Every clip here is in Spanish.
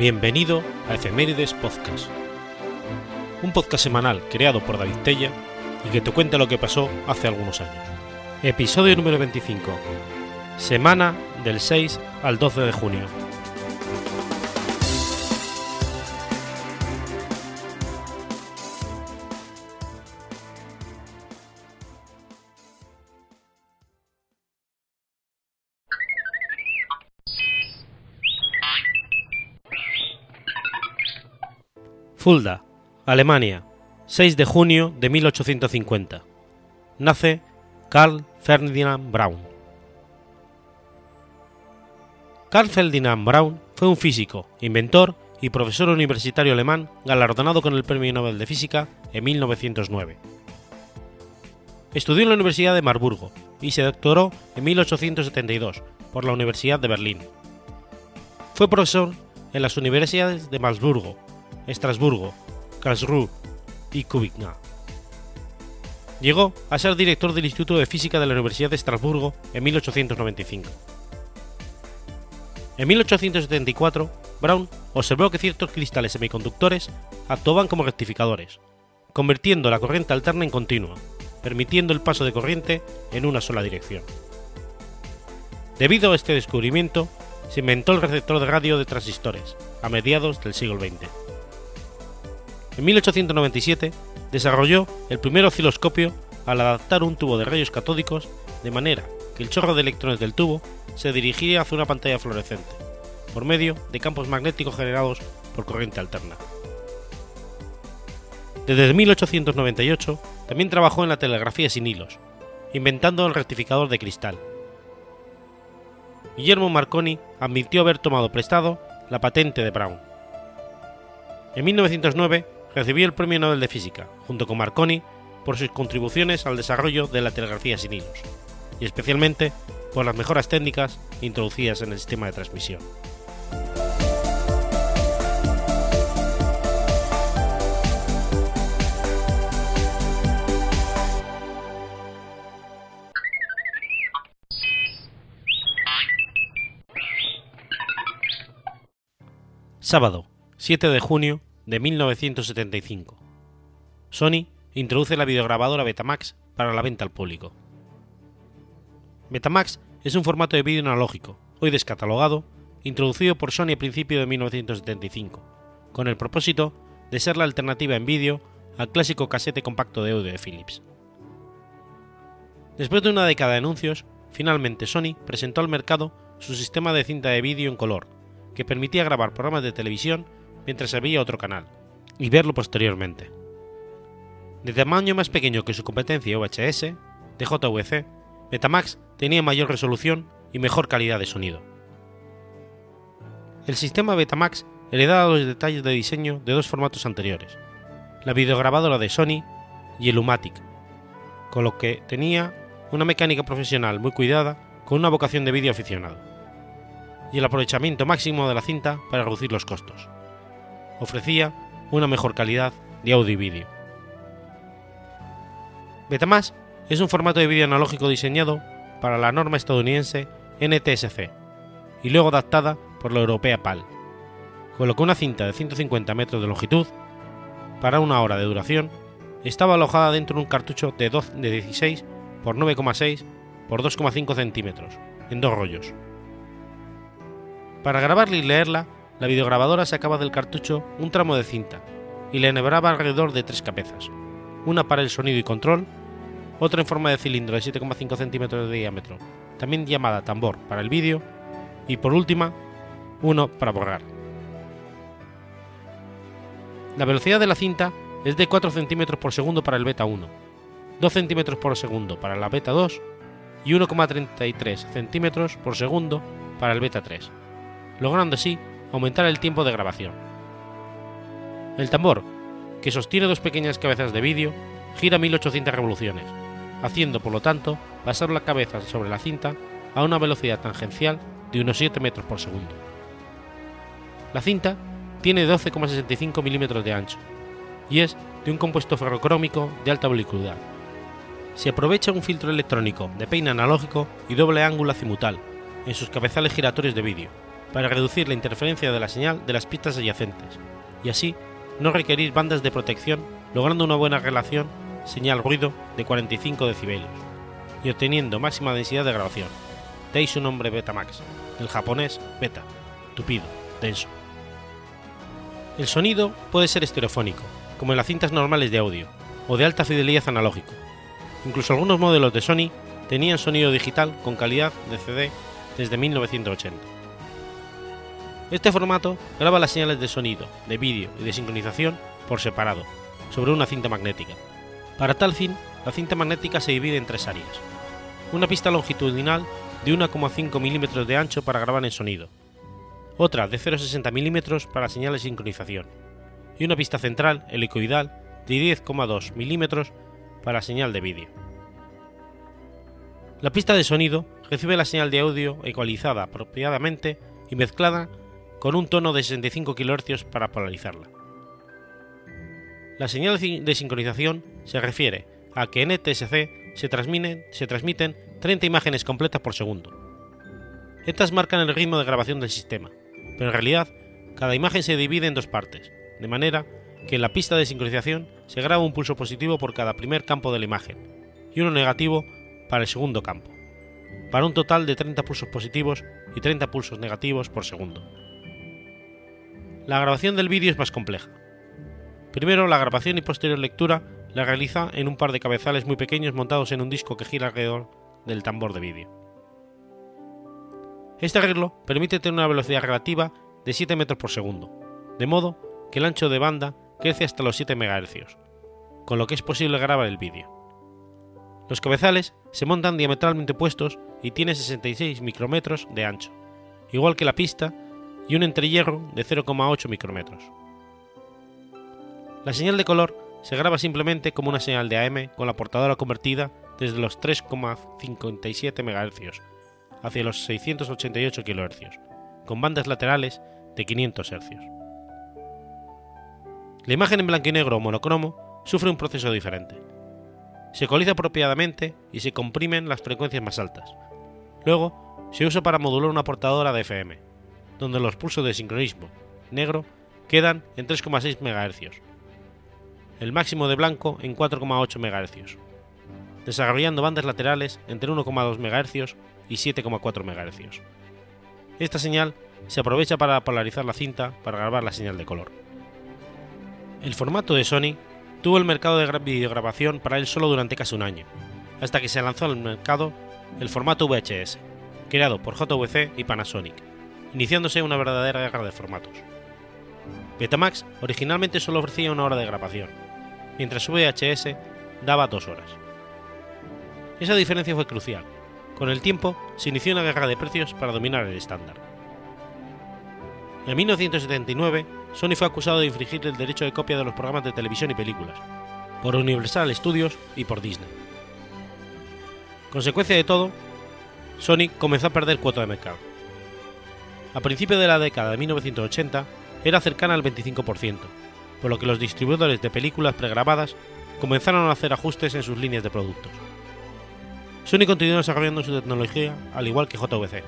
Bienvenido a Efemérides Podcast, un podcast semanal creado por David Tella y que te cuenta lo que pasó hace algunos años. Episodio número 25, semana del 6 al 12 de junio. Fulda, Alemania, 6 de junio de 1850. Nace Carl Ferdinand Braun. Carl Ferdinand Braun fue un físico, inventor y profesor universitario alemán galardonado con el Premio Nobel de Física en 1909. Estudió en la Universidad de Marburgo y se doctoró en 1872 por la Universidad de Berlín. Fue profesor en las universidades de Malmburgo, Estrasburgo, Karlsruhe y Kubikna. Llegó a ser director del Instituto de Física de la Universidad de Estrasburgo en 1895. En 1874, Brown observó que ciertos cristales semiconductores actuaban como rectificadores, convirtiendo la corriente alterna en continua, permitiendo el paso de corriente en una sola dirección. Debido a este descubrimiento, se inventó el receptor de radio de transistores a mediados del siglo XX. En 1897 desarrolló el primer osciloscopio al adaptar un tubo de rayos catódicos de manera que el chorro de electrones del tubo se dirigía hacia una pantalla fluorescente, por medio de campos magnéticos generados por corriente alterna. Desde 1898 también trabajó en la telegrafía sin hilos, inventando el rectificador de cristal. Guillermo Marconi admitió haber tomado prestado la patente de Brown. En 1909 recibió el Premio Nobel de Física, junto con Marconi, por sus contribuciones al desarrollo de la telegrafía sin hilos, y especialmente por las mejoras técnicas introducidas en el sistema de transmisión. Sábado, 7 de junio de 1975. Sony introduce la videograbadora Betamax para la venta al público. Betamax es un formato de vídeo analógico, hoy descatalogado, introducido por Sony a principios de 1975, con el propósito de ser la alternativa en vídeo al clásico casete compacto de audio de Philips. Después de una década de anuncios, finalmente Sony presentó al mercado su sistema de cinta de vídeo en color, que permitía grabar programas de televisión mientras se veía otro canal, y verlo posteriormente. De tamaño más pequeño que su competencia VHS, de JVC, Betamax tenía mayor resolución y mejor calidad de sonido. El sistema Betamax heredaba los detalles de diseño de dos formatos anteriores, la videograbadora de Sony y el Umatic, con lo que tenía una mecánica profesional muy cuidada con una vocación de vídeo aficionado, y el aprovechamiento máximo de la cinta para reducir los costos. Ofrecía una mejor calidad de audio y vídeo. Betamax es un formato de vídeo analógico diseñado para la norma estadounidense NTSC y luego adaptada por la europea PAL, con lo que una cinta de 150 metros de longitud, para una hora de duración, estaba alojada dentro de un cartucho de, 16 por 9,6 por 2,5 centímetros, en dos rollos. Para grabarla y leerla, la videograbadora sacaba del cartucho un tramo de cinta y le enhebraba alrededor de tres cabezas, una para el sonido y control, otra en forma de cilindro de 7,5 centímetros de diámetro, también llamada tambor para el vídeo, y por última, uno para borrar. La velocidad de la cinta es de 4 centímetros por segundo para el beta 1, 2 centímetros por segundo para la beta 2 y 1,33 centímetros por segundo para el beta 3, logrando así aumentar el tiempo de grabación. El tambor, que sostiene dos pequeñas cabezas de vídeo, gira 1800 revoluciones, haciendo por lo tanto pasar la cabeza sobre la cinta a una velocidad tangencial de unos 7 metros por segundo. La cinta tiene 12,65 milímetros de ancho y es de un compuesto ferrocrómico de alta oblicuidad. Se aprovecha un filtro electrónico de peine analógico y doble ángulo azimutal en sus cabezales giratorios de vídeo, para reducir la interferencia de la señal de las pistas adyacentes y así no requerir bandas de protección, logrando una buena relación señal-ruido de 45 decibelios y obteniendo máxima densidad de grabación. De ahí su nombre Betamax, el japonés beta, tupido, denso. El sonido puede ser estereofónico, como en las cintas normales de audio, o de alta fidelidad analógico. Incluso algunos modelos de Sony tenían sonido digital con calidad de CD desde 1980. Este formato graba las señales de sonido, de vídeo y de sincronización por separado, sobre una cinta magnética. Para tal fin, la cinta magnética se divide en tres áreas. Una pista longitudinal de 1,5 milímetros de ancho para grabar en sonido, otra de 0,60 milímetros para señal de sincronización, y una pista central helicoidal de 10,2 milímetros para señal de vídeo. La pista de sonido recibe la señal de audio ecualizada apropiadamente y mezclada con un tono de 65 kHz para polarizarla. La señal de sincronización se refiere a que en ETSC se transmiten, se transmiten 30 imágenes completas por segundo. Estas marcan el ritmo de grabación del sistema, pero en realidad cada imagen se divide en dos partes, de manera que en la pista de sincronización se graba un pulso positivo por cada primer campo de la imagen y uno negativo para el segundo campo, para un total de 30 pulsos positivos y 30 pulsos negativos por segundo. La grabación del vídeo es más compleja. Primero, la grabación y posterior lectura la realiza en un par de cabezales muy pequeños montados en un disco que gira alrededor del tambor de vídeo. Este arreglo permite tener una velocidad relativa de 7 metros por segundo, de modo que el ancho de banda crece hasta los 7 MHz, con lo que es posible grabar el vídeo. Los cabezales se montan diametralmente opuestos y tienen 66 micrómetros de ancho, igual que la pista y un entrehierro de 0,8 micrómetros. La señal de color se graba simplemente como una señal de AM con la portadora convertida desde los 3,57 MHz hacia los 688 kHz, con bandas laterales de 500 Hz. La imagen en blanco y negro o monocromo sufre un proceso diferente. Se ecualiza apropiadamente y se comprimen las frecuencias más altas. Luego, se usa para modular una portadora de FM, donde los pulsos de sincronismo negro quedan en 3,6 MHz, el máximo de blanco en 4,8 MHz, desarrollando bandas laterales entre 1,2 MHz y 7,4 MHz. Esta señal se aprovecha para polarizar la cinta para grabar la señal de color. El formato de Sony tuvo el mercado de videograbación para él solo durante casi un año, hasta que se lanzó al mercado el formato VHS, creado por JVC y Panasonic, iniciándose una verdadera guerra de formatos. Betamax originalmente solo ofrecía una hora de grabación, mientras su VHS daba dos horas. Esa diferencia fue crucial. Con el tiempo se inició una guerra de precios para dominar el estándar. En 1979, Sony fue acusado de infringir el derecho de copia de los programas de televisión y películas, por Universal Studios y por Disney. Consecuencia de todo, Sony comenzó a perder cuota de mercado. A principios de la década de 1980 era cercana al 25%, por lo que los distribuidores de películas pregrabadas comenzaron a hacer ajustes en sus líneas de productos. Sony continuó desarrollando su tecnología al igual que JVC.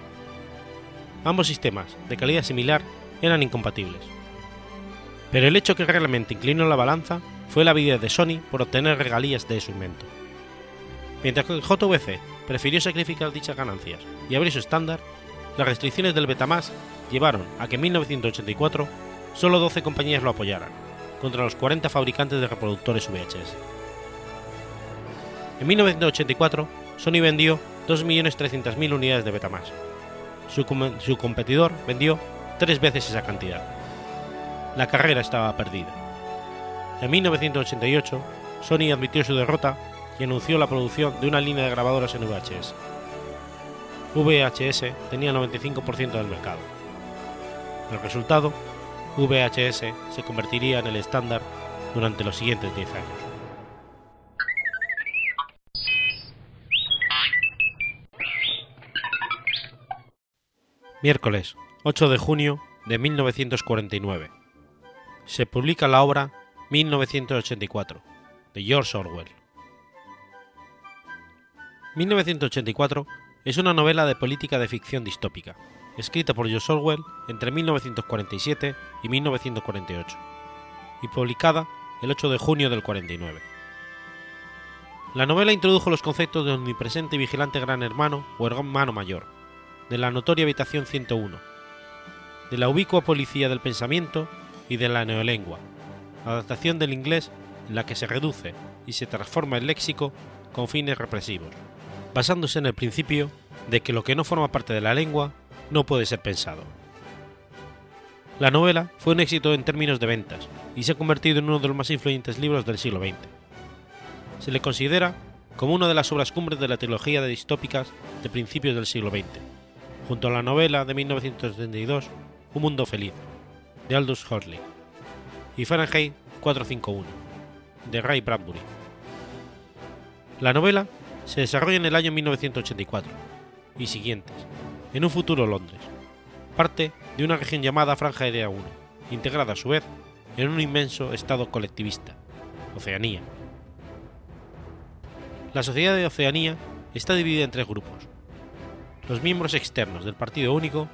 Ambos sistemas, de calidad similar, eran incompatibles. Pero el hecho que realmente inclinó la balanza fue la habilidad de Sony por obtener regalías de su invento. Mientras que JVC prefirió sacrificar dichas ganancias y abrir su estándar, las restricciones del Betamax llevaron a que en 1984 solo 12 compañías lo apoyaran, contra los 40 fabricantes de reproductores VHS. En 1984, Sony vendió 2.300.000 unidades de Betamax. Su, su competidor vendió tres veces esa cantidad. La carrera estaba perdida. En 1988, Sony admitió su derrota y anunció la producción de una línea de grabadoras en VHS. VHS tenía 95% del mercado. El resultado VHS se convertiría en el estándar durante los siguientes 10 años. Miércoles 8 de junio de 1949. Se publica la obra 1984 de George Orwell. 1984 es una novela de política de ficción distópica, escrita por George Orwell entre 1947 y 1948, y publicada el 8 de junio del 49. La novela introdujo los conceptos de omnipresente y vigilante gran hermano o hermano mayor, de la notoria habitación 101, de la ubicua policía del pensamiento y de la neolengua, adaptación del inglés en la que se reduce y se transforma el léxico con fines represivos, basándose en el principio de que lo que no forma parte de la lengua no puede ser pensado. La novela fue un éxito en términos de ventas y se ha convertido en uno de los más influyentes libros del siglo XX. Se le considera como una de las obras cumbres de la trilogía de distópicas de principios del siglo XX, junto a la novela de 1972 Un mundo feliz, de Aldous Huxley, y Fahrenheit 451, de Ray Bradbury. La novela se desarrolla en el año 1984 y siguientes, en un futuro Londres, parte de una región llamada Franja Aérea 1, integrada a su vez en un inmenso estado colectivista, Oceanía. La sociedad de Oceanía está dividida en tres grupos. Los miembros externos del Partido Único,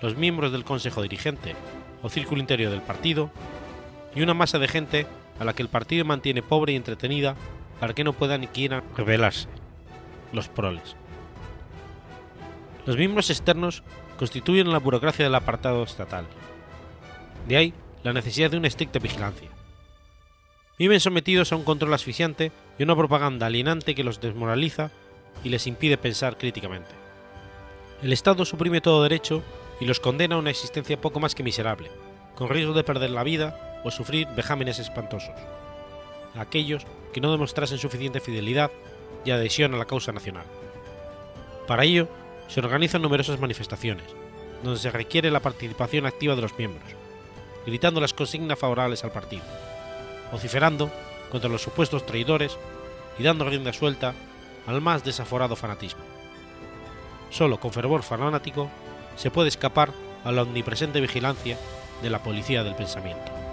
los miembros del Consejo Dirigente o Círculo Interior del Partido, y una masa de gente a la que el partido mantiene pobre y entretenida para que no puedan ni quieran rebelarse, los proles. Los miembros externos constituyen la burocracia del apartado estatal. De ahí la necesidad de una estricta vigilancia. Viven sometidos a un control asfixiante y una propaganda alienante que los desmoraliza y les impide pensar críticamente. El Estado suprime todo derecho y los condena a una existencia poco más que miserable, con riesgo de perder la vida o sufrir vejámenes espantosos. A aquellos que no demostrasen suficiente fidelidad y adhesión a la causa nacional. Para ello, se organizan numerosas manifestaciones, donde se requiere la participación activa de los miembros, gritando las consignas favorables al partido, vociferando contra los supuestos traidores y dando rienda suelta al más desaforado fanatismo. Solo con fervor fanático se puede escapar a la omnipresente vigilancia de la policía del pensamiento.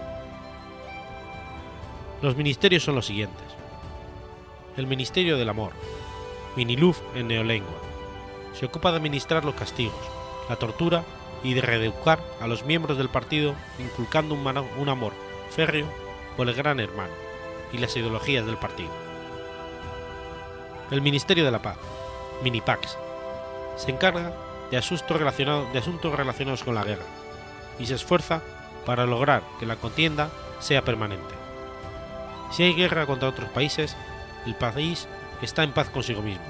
Los ministerios son los siguientes. El Ministerio del Amor, Miniluf en neolengua, se ocupa de administrar los castigos, la tortura y de reeducar a los miembros del partido inculcando un, un amor férreo por el gran hermano y las ideologías del partido. El Ministerio de la Paz, Minipax, se encarga de de asuntos relacionados con la guerra y se esfuerza para lograr que la contienda sea permanente. Si hay guerra contra otros países, el país está en paz consigo mismo.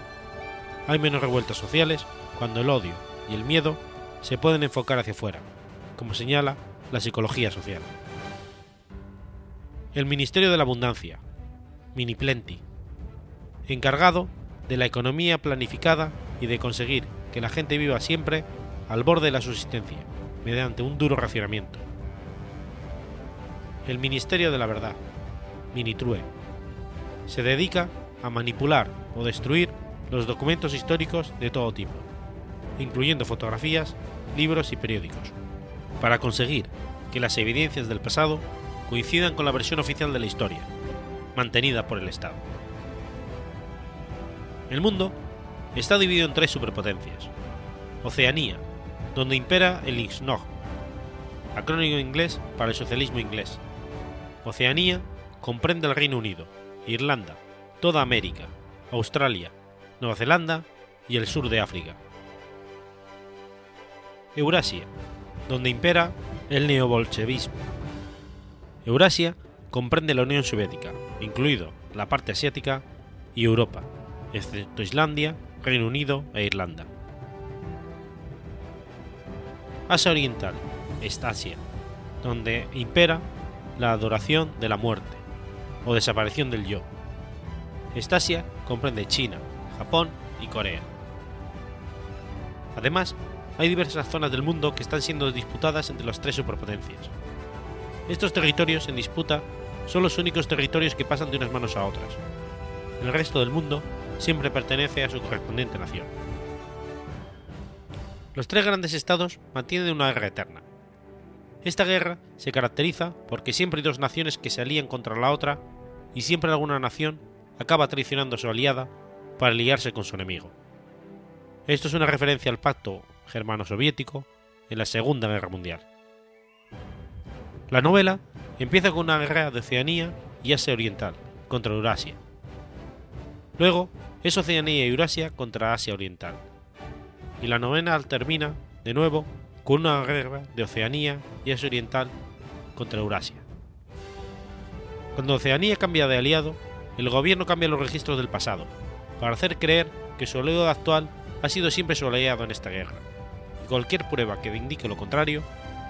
Hay menos revueltas sociales cuando el odio y el miedo se pueden enfocar hacia afuera, como señala la psicología social. El Ministerio de la Abundancia, Miniplenty, encargado de la economía planificada y de conseguir que la gente viva siempre al borde de la subsistencia, mediante un duro racionamiento. El Ministerio de la Verdad, Minitrue, se dedica a manipular o destruir los documentos históricos de todo tipo, incluyendo fotografías, libros y periódicos, para conseguir que las evidencias del pasado coincidan con la versión oficial de la historia, mantenida por el Estado. El mundo está dividido en tres superpotencias. Oceanía, donde impera el IXNOG, acrónimo inglés para el socialismo inglés. Oceanía comprende el Reino Unido, Irlanda, toda América, Australia, Nueva Zelanda y el sur de África. Eurasia, donde impera el neobolchevismo. Eurasia comprende la Unión Soviética, incluido la parte asiática, y Europa, excepto Islandia, Reino Unido e Irlanda. Asia Oriental, Estasia, donde impera la adoración de la muerte o desaparición del yo. Estasia comprende China, Japón y Corea. Además, hay diversas zonas del mundo que están siendo disputadas entre las tres superpotencias. Estos territorios en disputa son los únicos territorios que pasan de unas manos a otras. El resto del mundo siempre pertenece a su correspondiente nación. Los tres grandes estados mantienen una guerra eterna. Esta guerra se caracteriza porque siempre hay dos naciones que se alían contra la otra y siempre alguna nación acaba traicionando a su aliada para liarse con su enemigo. Esto es una referencia al pacto germano-soviético en la Segunda Guerra Mundial. La novela empieza con una guerra de Oceanía y Asia Oriental contra Eurasia. Luego es Oceanía y Eurasia contra Asia Oriental. Y la novena termina, de nuevo, con una guerra de Oceanía y Asia Oriental contra Eurasia. Cuando Oceanía cambia de aliado, el gobierno cambia los registros del pasado, para hacer creer que su aliado actual ha sido siempre su aliado en esta guerra, y cualquier prueba que indique lo contrario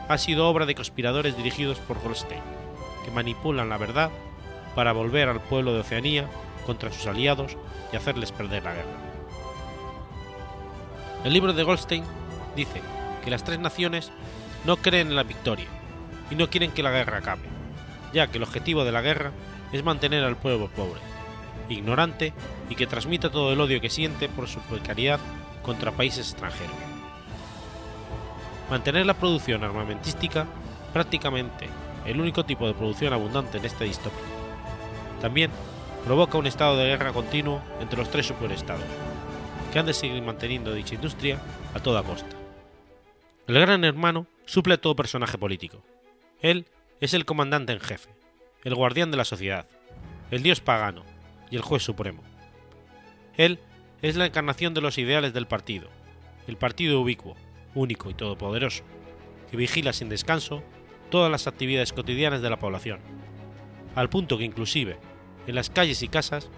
ha sido obra de conspiradores dirigidos por Goldstein, que manipulan la verdad para volver al pueblo de Oceanía contra sus aliados y hacerles perder la guerra. El libro de Goldstein dice que las tres naciones no creen en la victoria y no quieren que la guerra acabe, ya que el objetivo de la guerra es mantener al pueblo pobre, ignorante y que transmita todo el odio que siente por su precariedad contra países extranjeros. Mantener la producción armamentística, prácticamente el único tipo de producción abundante en este distópico. También provoca un estado de guerra continuo entre los tres superestados, que han de seguir manteniendo dicha industria a toda costa. El gran hermano suple a todo personaje político. Él es el comandante en jefe, el guardián de la sociedad, el dios pagano y el juez supremo. Él es la encarnación de los ideales del partido, el partido ubicuo, único y todopoderoso, que vigila sin descanso todas las actividades cotidianas de la población, al punto que inclusive en las calles y casas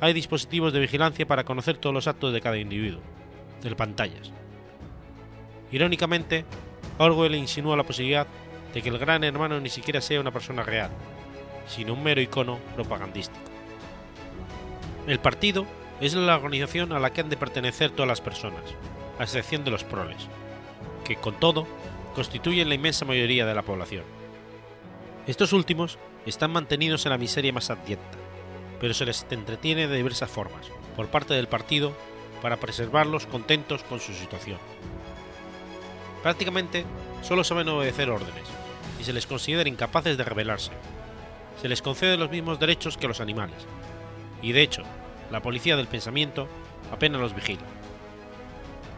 hay dispositivos de vigilancia para conocer todos los actos de cada individuo, de pantallas. Irónicamente, Orwell insinúa la posibilidad de que el gran hermano ni siquiera sea una persona real, sino un mero icono propagandístico. El partido es la organización a la que han de pertenecer todas las personas, a excepción de los proles, que con todo constituyen la inmensa mayoría de la población. Estos últimos están mantenidos en la miseria más adyecta, pero se les entretiene de diversas formas, por parte del partido, para preservarlos contentos con su situación. Prácticamente solo saben obedecer órdenes, y se les considera incapaces de rebelarse. Se les concede los mismos derechos que los animales, y de hecho, la policía del pensamiento apenas los vigila.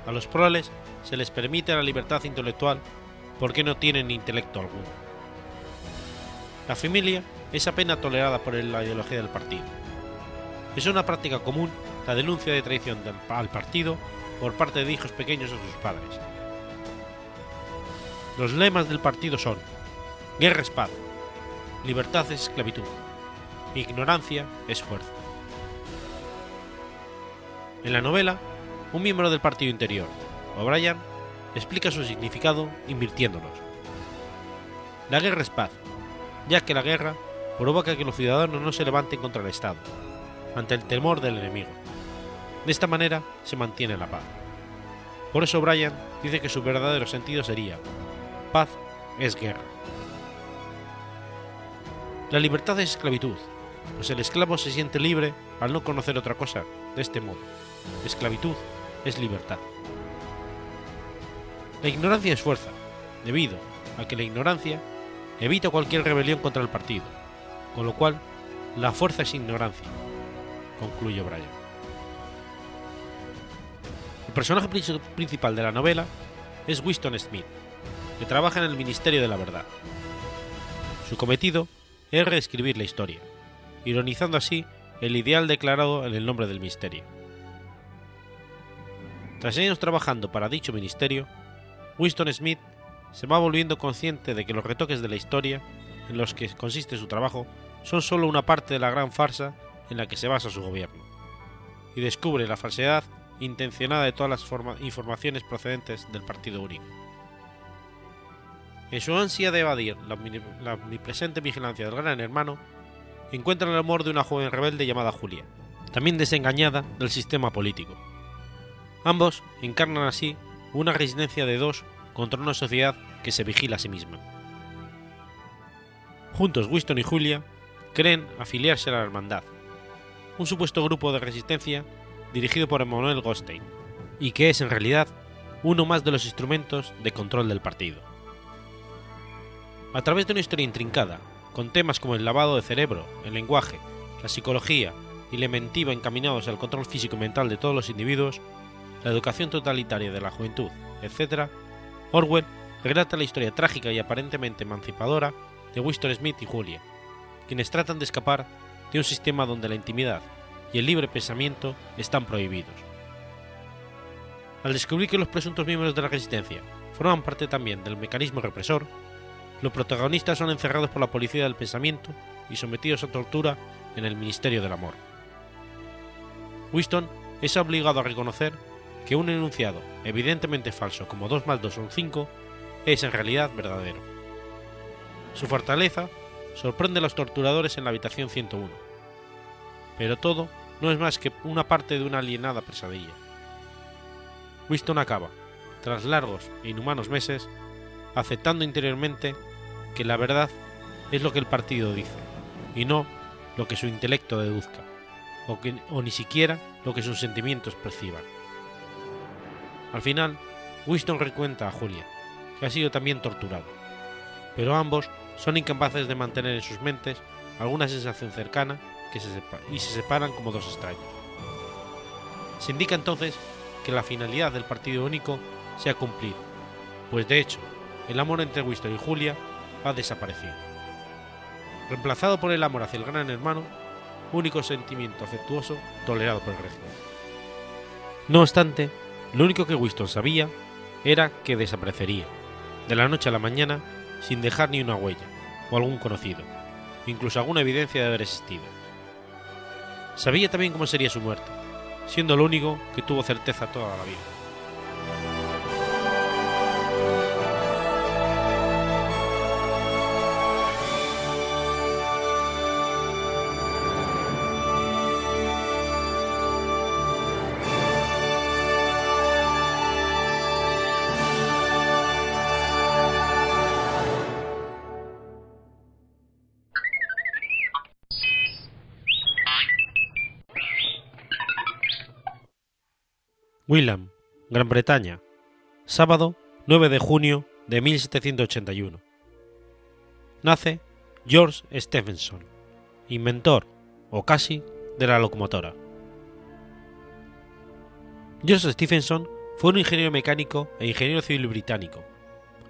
A los proles se les permite la libertad intelectual porque no tienen intelecto alguno. La familia es apenas tolerada por la ideología del partido. Es una práctica común la denuncia de traición al partido por parte de hijos pequeños a sus padres. Los lemas del partido son Guerra es paz, libertad es esclavitud, ignorancia es fuerza. En la novela, un miembro del partido interior, O'Brien, explica su significado invirtiéndolos. La guerra es paz, ya que la guerra provoca que los ciudadanos no se levanten contra el Estado, ante el temor del enemigo. De esta manera se mantiene la paz. Por eso O'Brien dice que su verdadero sentido sería, paz es guerra. La libertad es esclavitud, pues el esclavo se siente libre al no conocer otra cosa de este modo. Esclavitud es libertad. La ignorancia es fuerza, debido a que la ignorancia evita cualquier rebelión contra el partido, con lo cual la fuerza es ignorancia, concluye Bryan. El personaje principal de la novela es Winston Smith, que trabaja en el Ministerio de la Verdad. Su cometido es reescribir la historia, ironizando así el ideal declarado en el nombre del misterio. Tras años trabajando para dicho ministerio, Winston Smith se va volviendo consciente de que los retoques de la historia en los que consiste su trabajo son solo una parte de la gran farsa en la que se basa su gobierno, y descubre la falsedad intencionada de todas las informaciones procedentes del Partido Único. En su ansia de evadir la, omnipresente vigilancia del gran hermano, encuentra el amor de una joven rebelde llamada Julia, también desengañada del sistema político. Ambos encarnan así una resistencia de dos contra una sociedad que se vigila a sí misma. Juntos Winston y Julia creen afiliarse a la Hermandad, un supuesto grupo de resistencia dirigido por Emmanuel Goldstein, y que es en realidad uno más de los instrumentos de control del partido. A través de una historia intrincada, con temas como el lavado de cerebro, el lenguaje, la psicología y la mentiva encaminados al control físico y mental de todos los individuos, la educación totalitaria de la juventud etc., Orwell relata la historia trágica y aparentemente emancipadora de Winston Smith y Julia, quienes tratan de escapar de un sistema donde la intimidad y el libre pensamiento están prohibidos. Al descubrir que los presuntos miembros de la resistencia forman parte también del mecanismo represor, los protagonistas son encerrados por la policía del pensamiento y sometidos a tortura en el Ministerio del Amor. Winston es obligado a reconocer que un enunciado evidentemente falso como 2 más 2 son 5 es en realidad verdadero. Su fortaleza sorprende a los torturadores en la habitación 101, pero todo no es más que una parte de una alienada pesadilla. Winston acaba, tras largos e inhumanos meses, aceptando interiormente que la verdad es lo que el partido dice, y no lo que su intelecto deduzca, o, que, o ni siquiera lo que sus sentimientos perciban. Al final, Winston recuenta a Julia, que ha sido también torturado, pero ambos son incapaces de mantener en sus mentes alguna sensación cercana que se y se separan como dos extraños. Se indica entonces que la finalidad del partido único se ha cumplido, pues de hecho, el amor entre Winston y Julia ha desaparecido. Reemplazado por el amor hacia el gran hermano, único sentimiento afectuoso tolerado por el régimen. No obstante, lo único que Winston sabía era que desaparecería, de la noche a la mañana, sin dejar ni una huella, o algún conocido, incluso alguna evidencia de haber existido. Sabía también cómo sería su muerte, siendo lo único que tuvo certeza toda la vida. William, Gran Bretaña, sábado 9 de junio de 1781. Nace George Stephenson, inventor, o casi, de la locomotora. George Stephenson fue un ingeniero mecánico e ingeniero civil británico,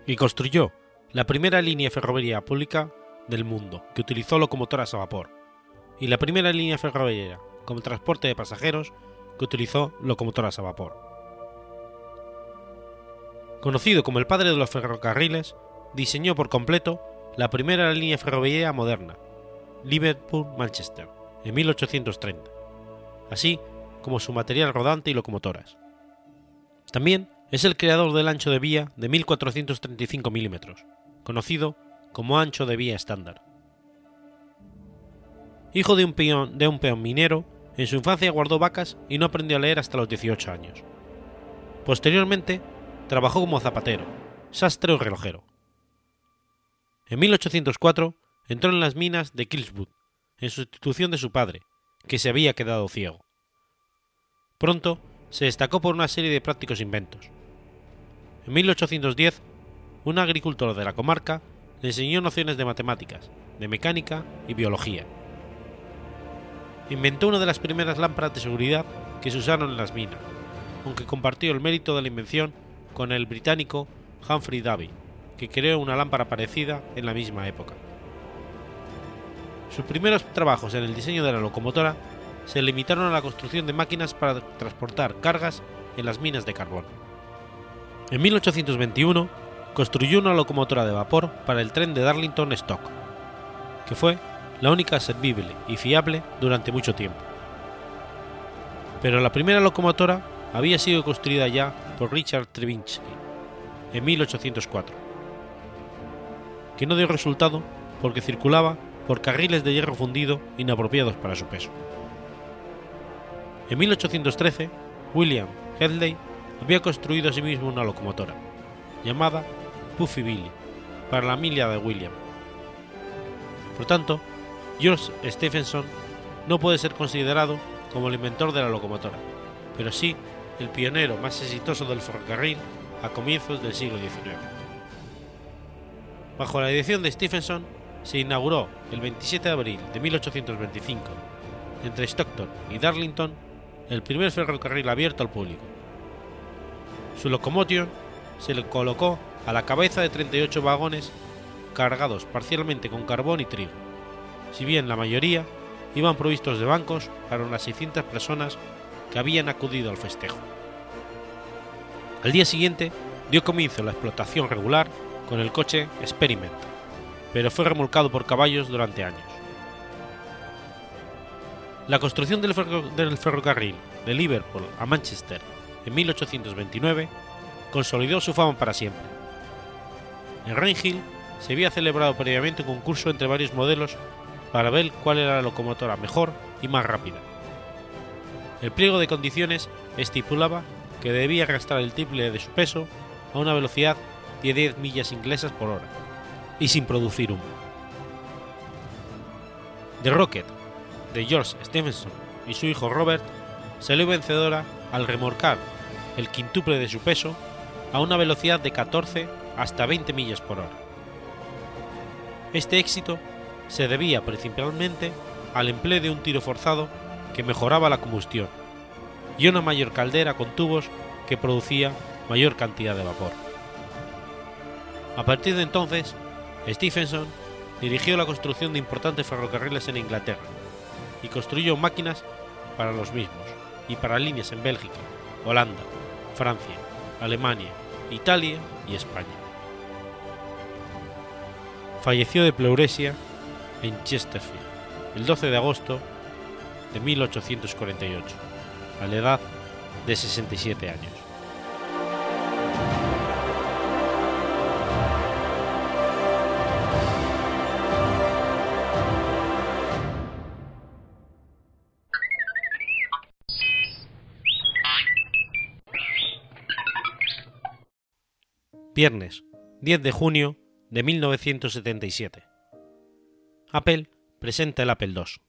y construyó la primera línea ferroviaria pública del mundo que utilizó locomotoras a vapor, y la primera línea ferroviaria como transporte de pasajeros que utilizó locomotoras a vapor. Conocido como el padre de los ferrocarriles, diseñó por completo la primera línea ferroviaria moderna, Liverpool-Manchester, en 1830, así como su material rodante y locomotoras. También es el creador del ancho de vía de 1435 milímetros, conocido como ancho de vía estándar. Hijo de un peón, de un peón minero, en su infancia guardó vacas y no aprendió a leer hasta los 18 años. Posteriormente, trabajó como zapatero, sastre o relojero. En 1804 entró en las minas de Kilswood, en sustitución de su padre, que se había quedado ciego. Pronto se destacó por una serie de prácticos inventos. En 1810, un agricultor de la comarca le enseñó nociones de matemáticas, de mecánica y biología inventó una de las primeras lámparas de seguridad que se usaron en las minas, aunque compartió el mérito de la invención con el británico Humphrey Davy, que creó una lámpara parecida en la misma época. Sus primeros trabajos en el diseño de la locomotora se limitaron a la construcción de máquinas para transportar cargas en las minas de carbón. En 1821 construyó una locomotora de vapor para el tren de Darlington Stock, que fue la única servible y fiable durante mucho tiempo. Pero la primera locomotora había sido construida ya por Richard Trevinsky en 1804, que no dio resultado porque circulaba por carriles de hierro fundido inapropiados para su peso. En 1813, William Hedley había construido a sí una locomotora, llamada Puffy Billy, para la milia de William. Por tanto, George Stephenson no puede ser considerado como el inventor de la locomotora, pero sí el pionero más exitoso del ferrocarril a comienzos del siglo XIX. Bajo la dirección de Stephenson se inauguró el 27 de abril de 1825 entre Stockton y Darlington el primer ferrocarril abierto al público. Su locomoción se le colocó a la cabeza de 38 vagones cargados parcialmente con carbón y trigo, si bien la mayoría iban provistos de bancos para unas 600 personas que habían acudido al festejo. Al día siguiente dio comienzo la explotación regular con el coche Experiment, pero fue remolcado por caballos durante años. La construcción del, ferrocarril de Liverpool a Manchester en 1829 consolidó su fama para siempre. En Rainhill se había celebrado previamente un concurso entre varios modelos para ver cuál era la locomotora mejor y más rápida. El pliego de condiciones estipulaba que debía arrastrar el triple de su peso a una velocidad de 10 millas inglesas por hora y sin producir humo. The Rocket, de George Stephenson y su hijo Robert, salió vencedora al remorcar el quintuple de su peso a una velocidad de 14 hasta 20 millas por hora. Este éxito se debía principalmente al empleo de un tiro forzado que mejoraba la combustión y una mayor caldera con tubos que producía mayor cantidad de vapor. A partir de entonces, Stephenson dirigió la construcción de importantes ferrocarriles en Inglaterra y construyó máquinas para los mismos y para líneas en Bélgica, Holanda, Francia, Alemania, Italia y España. Falleció de pleuresia en Chesterfield el 12 de agosto de 1848, a la edad de 67 años. Viernes, 10 de junio de 1977. Apple presenta el Apple II.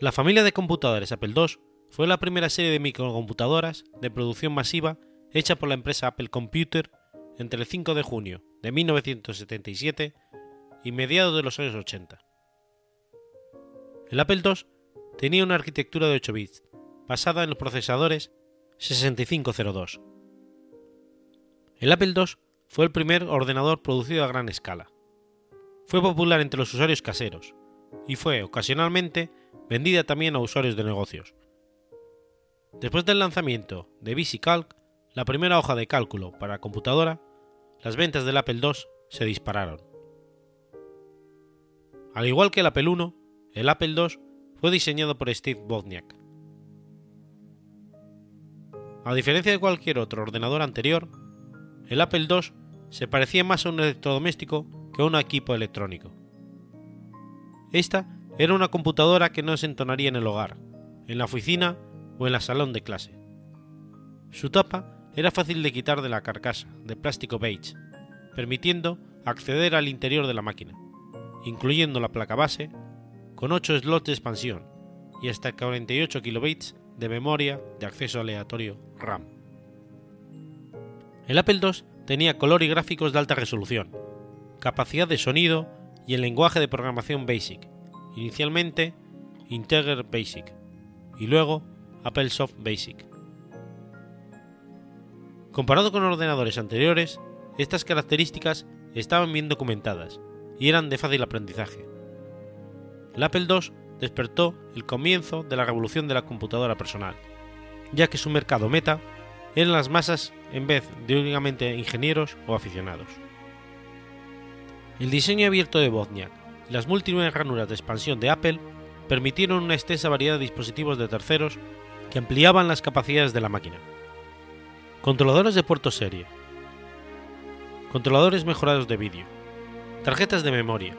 La familia de computadores Apple II fue la primera serie de microcomputadoras de producción masiva hecha por la empresa Apple Computer entre el 5 de junio de 1977 y mediados de los años 80. El Apple II tenía una arquitectura de 8 bits, basada en los procesadores 6502 el Apple II fue el primer ordenador producido a gran escala. Fue popular entre los usuarios caseros y fue ocasionalmente vendida también a usuarios de negocios. Después del lanzamiento de VisiCalc, la primera hoja de cálculo para computadora, las ventas del Apple II se dispararon. Al igual que el Apple I, el Apple II fue diseñado por Steve Wozniak. A diferencia de cualquier otro ordenador anterior, el Apple II se parecía más a un electrodoméstico que un equipo electrónico. Esta era una computadora que no se entonaría en el hogar, en la oficina o en la salón de clase. Su tapa era fácil de quitar de la carcasa, de plástico beige, permitiendo acceder al interior de la máquina, incluyendo la placa base, con 8 slots de expansión y hasta 48 kilobits de memoria de acceso aleatorio RAM. El Apple II tenía color y gráficos de alta resolución, capacidad de sonido y el lenguaje de programación BASIC, inicialmente Integer BASIC y luego Apple Soft BASIC. Comparado con ordenadores anteriores, estas características estaban bien documentadas y eran de fácil aprendizaje. El Apple II despertó el comienzo de la revolución de la computadora personal, ya que su mercado meta eran las masas en vez de únicamente ingenieros o aficionados. El diseño abierto de Wozniak y las múltiples ranuras de expansión de Apple permitieron una extensa variedad de dispositivos de terceros que ampliaban las capacidades de la máquina. Controladores de puerto serie, controladores mejorados de vídeo, tarjetas de memoria,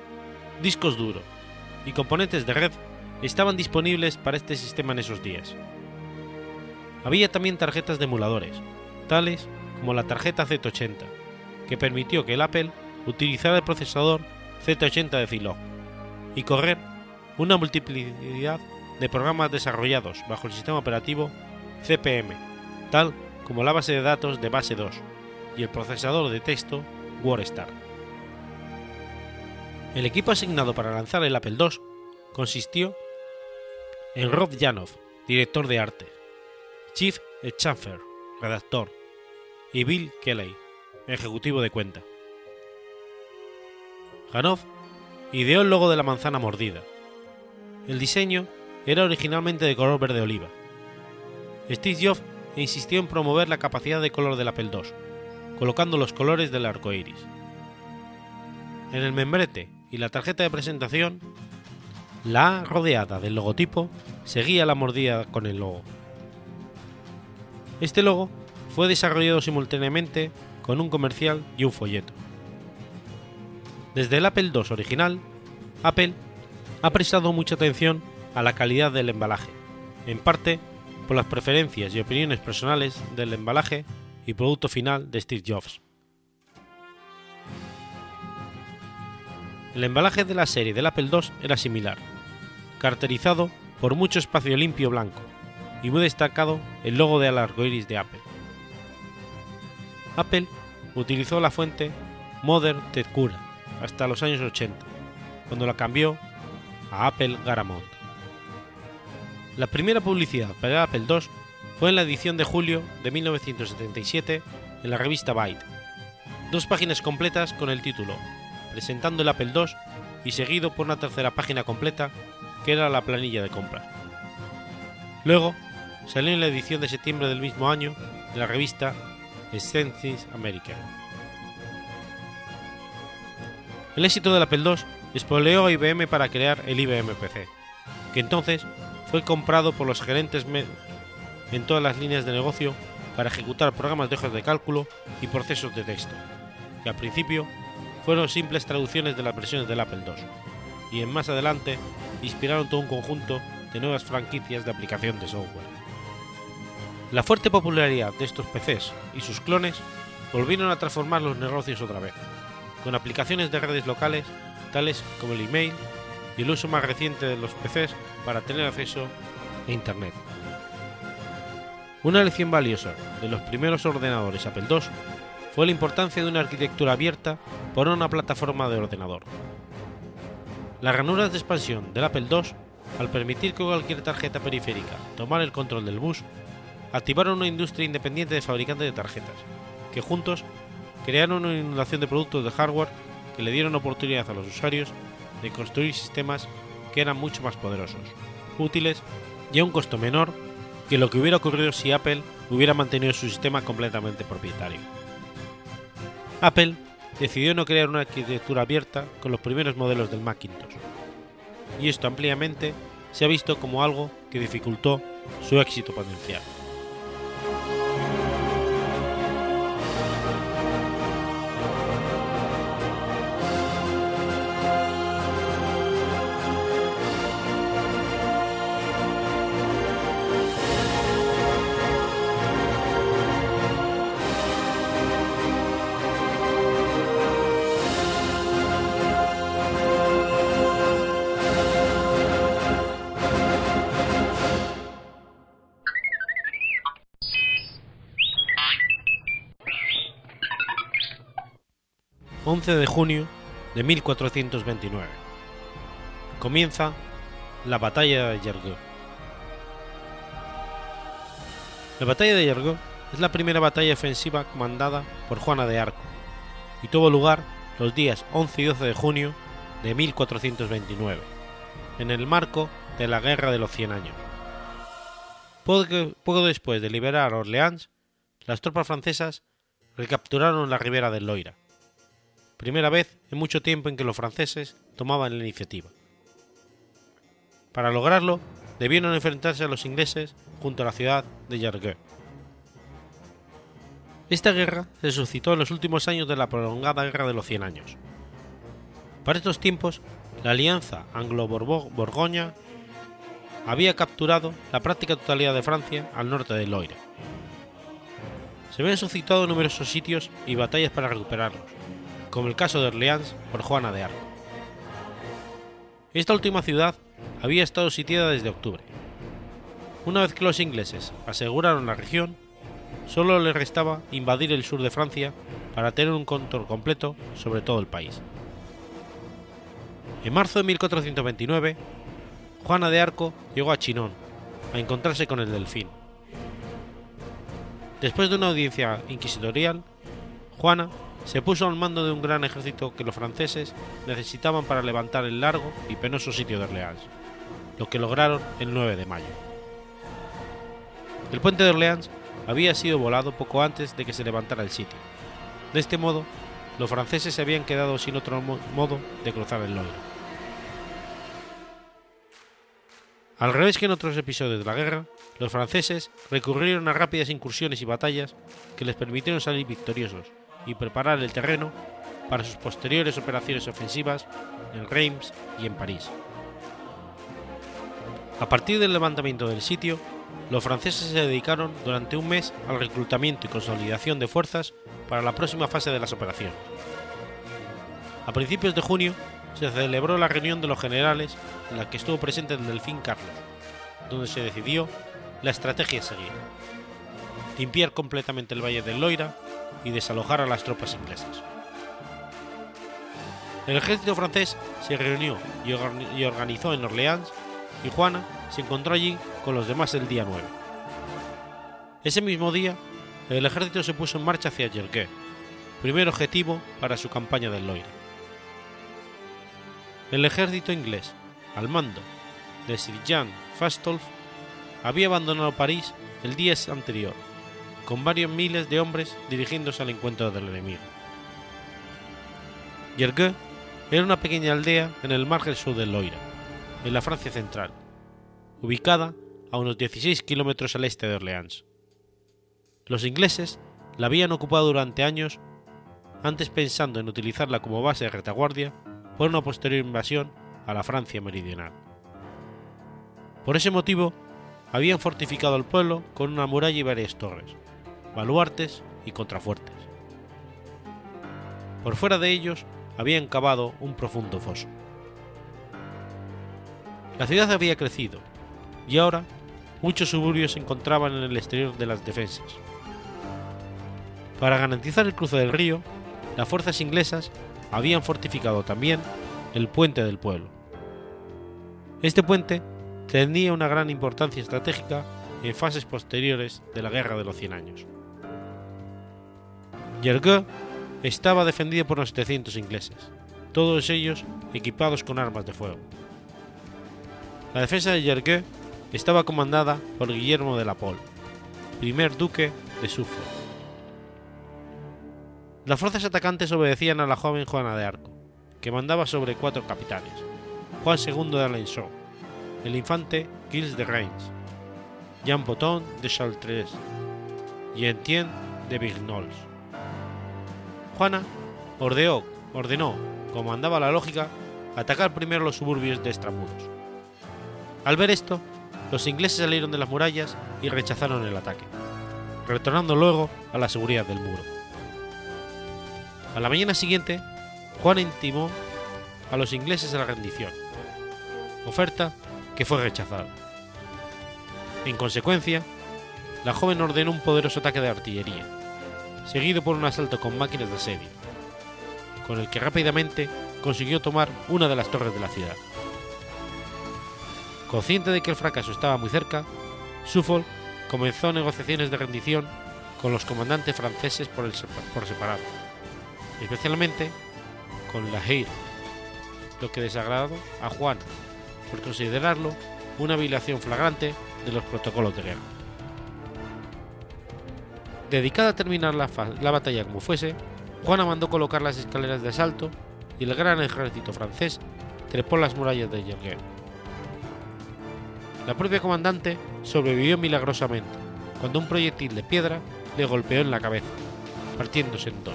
discos duros y componentes de red estaban disponibles para este sistema en esos días. Había también tarjetas de emuladores, tales como la tarjeta Z80, que permitió que el Apple utilizara el procesador Z80 de Zilog y correr una multiplicidad de programas desarrollados bajo el sistema operativo CPM, tal como la base de datos de base 2 y el procesador de texto WordStar. El equipo asignado para lanzar el Apple II consistió en Rob Janov, director de arte, Chief Schaffer, redactor, y Bill Kelly, ejecutivo de cuenta. Hanov ideó el logo de la manzana mordida. El diseño era originalmente de color verde oliva. Steve Jobs insistió en promover la capacidad de color del Apple II, colocando los colores del arco iris. En el membrete y la tarjeta de presentación, la A rodeada del logotipo seguía la mordida con el logo. Este logo fue desarrollado simultáneamente con un comercial y un folleto. Desde el Apple II original, Apple ha prestado mucha atención a la calidad del embalaje, en parte por las preferencias y opiniones personales del embalaje y producto final de Steve Jobs. El embalaje de la serie del Apple II era similar, caracterizado por mucho espacio limpio blanco y muy destacado el logo de arcoiris de Apple. Apple utilizó la fuente Mother Tecura hasta los años 80, cuando la cambió a Apple Garamond. La primera publicidad para el Apple II fue en la edición de julio de 1977 en la revista Byte, dos páginas completas con el título Presentando el Apple II y seguido por una tercera página completa que era la planilla de compras. Luego salió en la edición de septiembre del mismo año de la revista Census American. El éxito del Apple II espoleó a IBM para crear el IBM PC, que entonces fue comprado por los gerentes en todas las líneas de negocio para ejecutar programas de hojas de cálculo y procesos de texto, que al principio fueron simples traducciones de las versiones del Apple II, y en más adelante inspiraron todo un conjunto de nuevas franquicias de aplicación de software. La fuerte popularidad de estos PCs y sus clones volvieron a transformar los negocios otra vez, con aplicaciones de redes locales tales como el email y el uso más reciente de los PCs para tener acceso a Internet. Una lección valiosa de los primeros ordenadores Apple II fue la importancia de una arquitectura abierta por una plataforma de ordenador. Las ranuras de expansión del Apple II, al permitir que cualquier tarjeta periférica tomara el control del bus, activaron una industria independiente de fabricantes de tarjetas, que juntos crearon una inundación de productos de hardware que le dieron oportunidad a los usuarios de construir sistemas que eran mucho más poderosos, útiles y a un costo menor que lo que hubiera ocurrido si Apple hubiera mantenido su sistema completamente propietario. Apple decidió no crear una arquitectura abierta con los primeros modelos del Macintosh, y esto ampliamente se ha visto como algo que dificultó su éxito potencial. 11 de junio de 1429. Comienza la batalla de Yergó. La batalla de Yergó es la primera batalla ofensiva comandada por Juana de Arco y tuvo lugar los días 11 y 12 de junio de 1429, en el marco de la Guerra de los Cien Años. Poco, después de liberar Orleans, las tropas francesas recapturaron la ribera del Loira primera vez en mucho tiempo en que los franceses tomaban la iniciativa. Para lograrlo, debieron enfrentarse a los ingleses junto a la ciudad de Jargeau. Esta guerra se suscitó en los últimos años de la prolongada Guerra de los Cien Años. Para estos tiempos, la alianza anglo-borgoña había capturado la práctica totalidad de Francia al norte del Loire. Se habían suscitado numerosos sitios y batallas para recuperarlos, como el caso de Orleans por Juana de Arco. Esta última ciudad había estado sitiada desde octubre. Una vez que los ingleses aseguraron la región, solo les restaba invadir el sur de Francia para tener un control completo sobre todo el país. En marzo de 1429, Juana de Arco llegó a Chinón a encontrarse con el Delfín. Después de una audiencia inquisitorial, Juana se puso al mando de un gran ejército que los franceses necesitaban para levantar el largo y penoso sitio de Orleans, lo que lograron el 9 de mayo. El puente de Orleans había sido volado poco antes de que se levantara el sitio. De este modo, los franceses se habían quedado sin otro modo de cruzar el Loira. Al revés que en otros episodios de la guerra, los franceses recurrieron a rápidas incursiones y batallas que les permitieron salir victoriosos y preparar el terreno para sus posteriores operaciones ofensivas en Reims y en París. A partir del levantamiento del sitio, los franceses se dedicaron durante un mes al reclutamiento y consolidación de fuerzas para la próxima fase de las operaciones. A principios de junio se celebró la reunión de los generales en la que estuvo presente el delfín Carlos, donde se decidió la estrategia a seguir. Limpiar completamente el valle del Loira y desalojar a las tropas inglesas. El ejército francés se reunió y organizó en Orleans y Juana se encontró allí con los demás el día 9. Ese mismo día, el ejército se puso en marcha hacia Jerqué, primer objetivo para su campaña del Loira. El ejército inglés, al mando de Sir John Fastolf, había abandonado París el día anterior con varios miles de hombres dirigiéndose al encuentro del enemigo. Yergue era una pequeña aldea en el margen sur del Loira, en la Francia central, ubicada a unos 16 kilómetros al este de Orleans. Los ingleses la habían ocupado durante años, antes pensando en utilizarla como base de retaguardia por una posterior invasión a la Francia meridional. Por ese motivo, habían fortificado el pueblo con una muralla y varias torres, baluartes y contrafuertes. Por fuera de ellos habían cavado un profundo foso. La ciudad había crecido y ahora muchos suburbios se encontraban en el exterior de las defensas. Para garantizar el cruce del río, las fuerzas inglesas habían fortificado también el puente del pueblo. Este puente tenía una gran importancia estratégica en fases posteriores de la Guerra de los Cien Años. Yergue estaba defendido por unos 700 ingleses, todos ellos equipados con armas de fuego. La defensa de Yergue estaba comandada por Guillermo de la Pole, primer duque de Suffolk. Las fuerzas atacantes obedecían a la joven Juana de Arco, que mandaba sobre cuatro capitanes: Juan II de Alençon, el infante Gilles de Reims, Jean Boton de Chartres y Etienne de Vignols. Juana ordeó, ordenó, como andaba la lógica, atacar primero los suburbios de extramuros. Al ver esto, los ingleses salieron de las murallas y rechazaron el ataque, retornando luego a la seguridad del muro. A la mañana siguiente, Juana intimó a los ingleses a la rendición, oferta que fue rechazada. En consecuencia, la joven ordenó un poderoso ataque de artillería, seguido por un asalto con máquinas de asedio, con el que rápidamente consiguió tomar una de las torres de la ciudad. Consciente de que el fracaso estaba muy cerca, Suffolk comenzó negociaciones de rendición con los comandantes franceses por, por separado, especialmente con La Hire, lo que desagradó a Juan por considerarlo una violación flagrante de los protocolos de guerra. Dedicada a terminar la, batalla como fuese, Juana mandó colocar las escaleras de asalto y el gran ejército francés trepó las murallas de Yerguer. La propia comandante sobrevivió milagrosamente cuando un proyectil de piedra le golpeó en la cabeza, partiéndose en dos.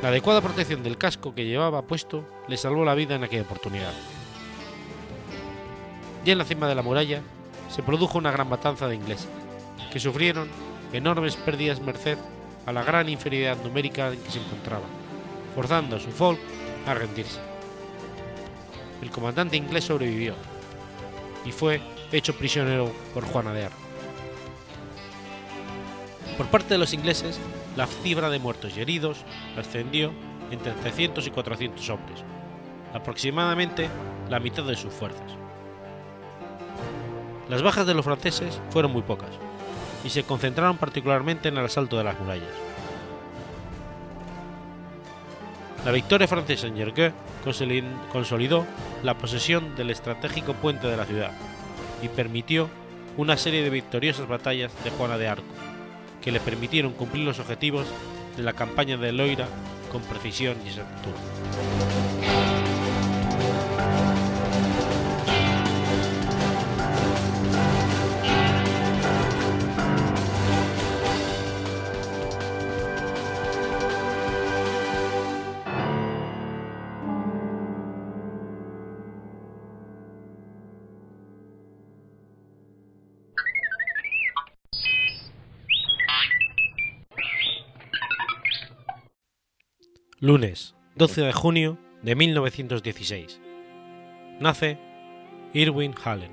La adecuada protección del casco que llevaba puesto le salvó la vida en aquella oportunidad. Ya en la cima de la muralla se produjo una gran matanza de ingleses, que sufrieron enormes pérdidas merced a la gran inferioridad numérica en que se encontraban, forzando a su folk a rendirse. El comandante inglés sobrevivió y fue hecho prisionero por Juana de Arco. Por parte de los ingleses, la cifra de muertos y heridos ascendió entre 300 y 400 hombres, aproximadamente la mitad de sus fuerzas. Las bajas de los franceses fueron muy pocas, y se concentraron particularmente en el asalto de las murallas. La victoria francesa en Yergueux consolidó la posesión del estratégico puente de la ciudad y permitió una serie de victoriosas batallas de Juana de Arco, que le permitieron cumplir los objetivos de la campaña de Loira con precisión y exactitud. Lunes, 12 de junio de 1916. Nace Irwin Hallen.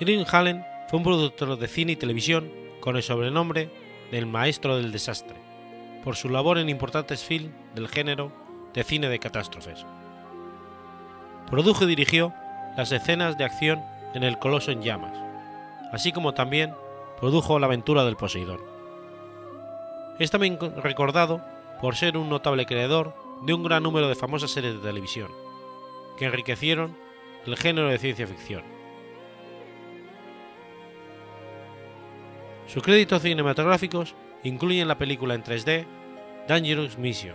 Irwin Hallen fue un productor de cine y televisión con el sobrenombre del Maestro del Desastre, por su labor en importantes films del género de cine de catástrofes. Produjo y dirigió las escenas de acción en El Coloso en Llamas, así como también produjo La aventura del Poseidón es también recordado por ser un notable creador de un gran número de famosas series de televisión, que enriquecieron el género de ciencia ficción. Sus créditos cinematográficos incluyen la película en 3D Dangerous Mission,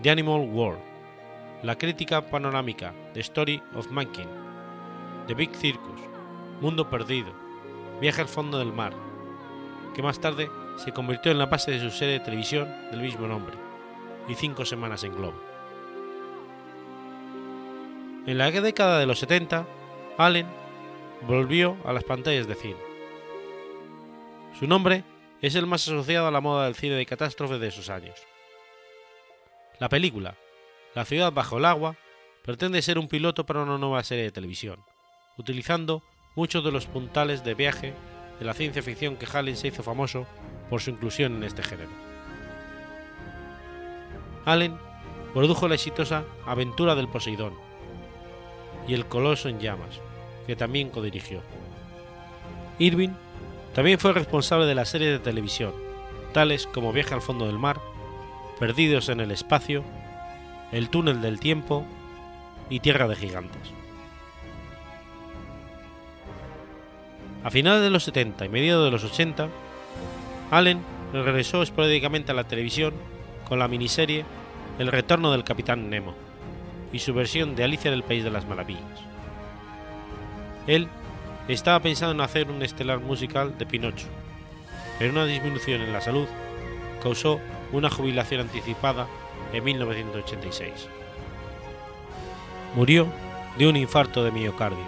The Animal World, la crítica panorámica The Story of Mankind, The Big Circus, Mundo Perdido, Viaje al fondo del mar, que más tarde se convirtió en la base de su serie de televisión del mismo nombre, y cinco semanas en Globo. En la década de los 70, Allen volvió a las pantallas de cine. Su nombre es el más asociado a la moda del cine de catástrofe de esos años. La película, La ciudad bajo el agua, pretende ser un piloto para una nueva serie de televisión, utilizando muchos de los puntales de viaje de la ciencia ficción que Allen se hizo famoso por su inclusión en este género. Allen produjo la exitosa Aventura del Poseidón y El Coloso en Llamas, que también codirigió. Irving también fue responsable de las series de televisión, tales como Viaje al fondo del mar, Perdidos en el espacio, El túnel del tiempo y Tierra de gigantes. A finales de los 70 y mediados de los 80, Allen regresó esporádicamente a la televisión con la miniserie El retorno del capitán Nemo y su versión de Alicia del País de las Maravillas. Él estaba pensando en hacer un estelar musical de Pinocho, pero una disminución en la salud causó una jubilación anticipada en 1986. Murió de un infarto de miocardio.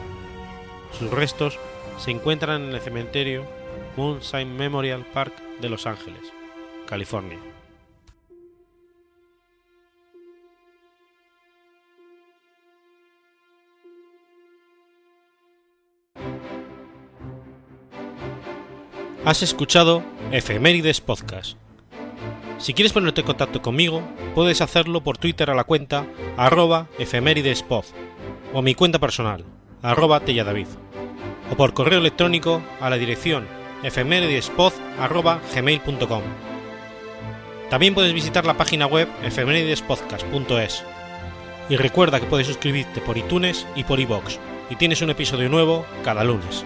Sus restos se encuentran en el cementerio Mount Saint Memorial Park de Los Ángeles, California. Has escuchado Efemérides Podcast. Si quieres ponerte en contacto conmigo, puedes hacerlo por Twitter a la cuenta arroba efemeridespod o mi cuenta personal, arroba telladavid, o por correo electrónico a la dirección efemeridespod.gmail.com También puedes visitar la página web efemeridespodcast.es. Y recuerda que puedes suscribirte por iTunes y por iBox, y tienes un episodio nuevo cada lunes.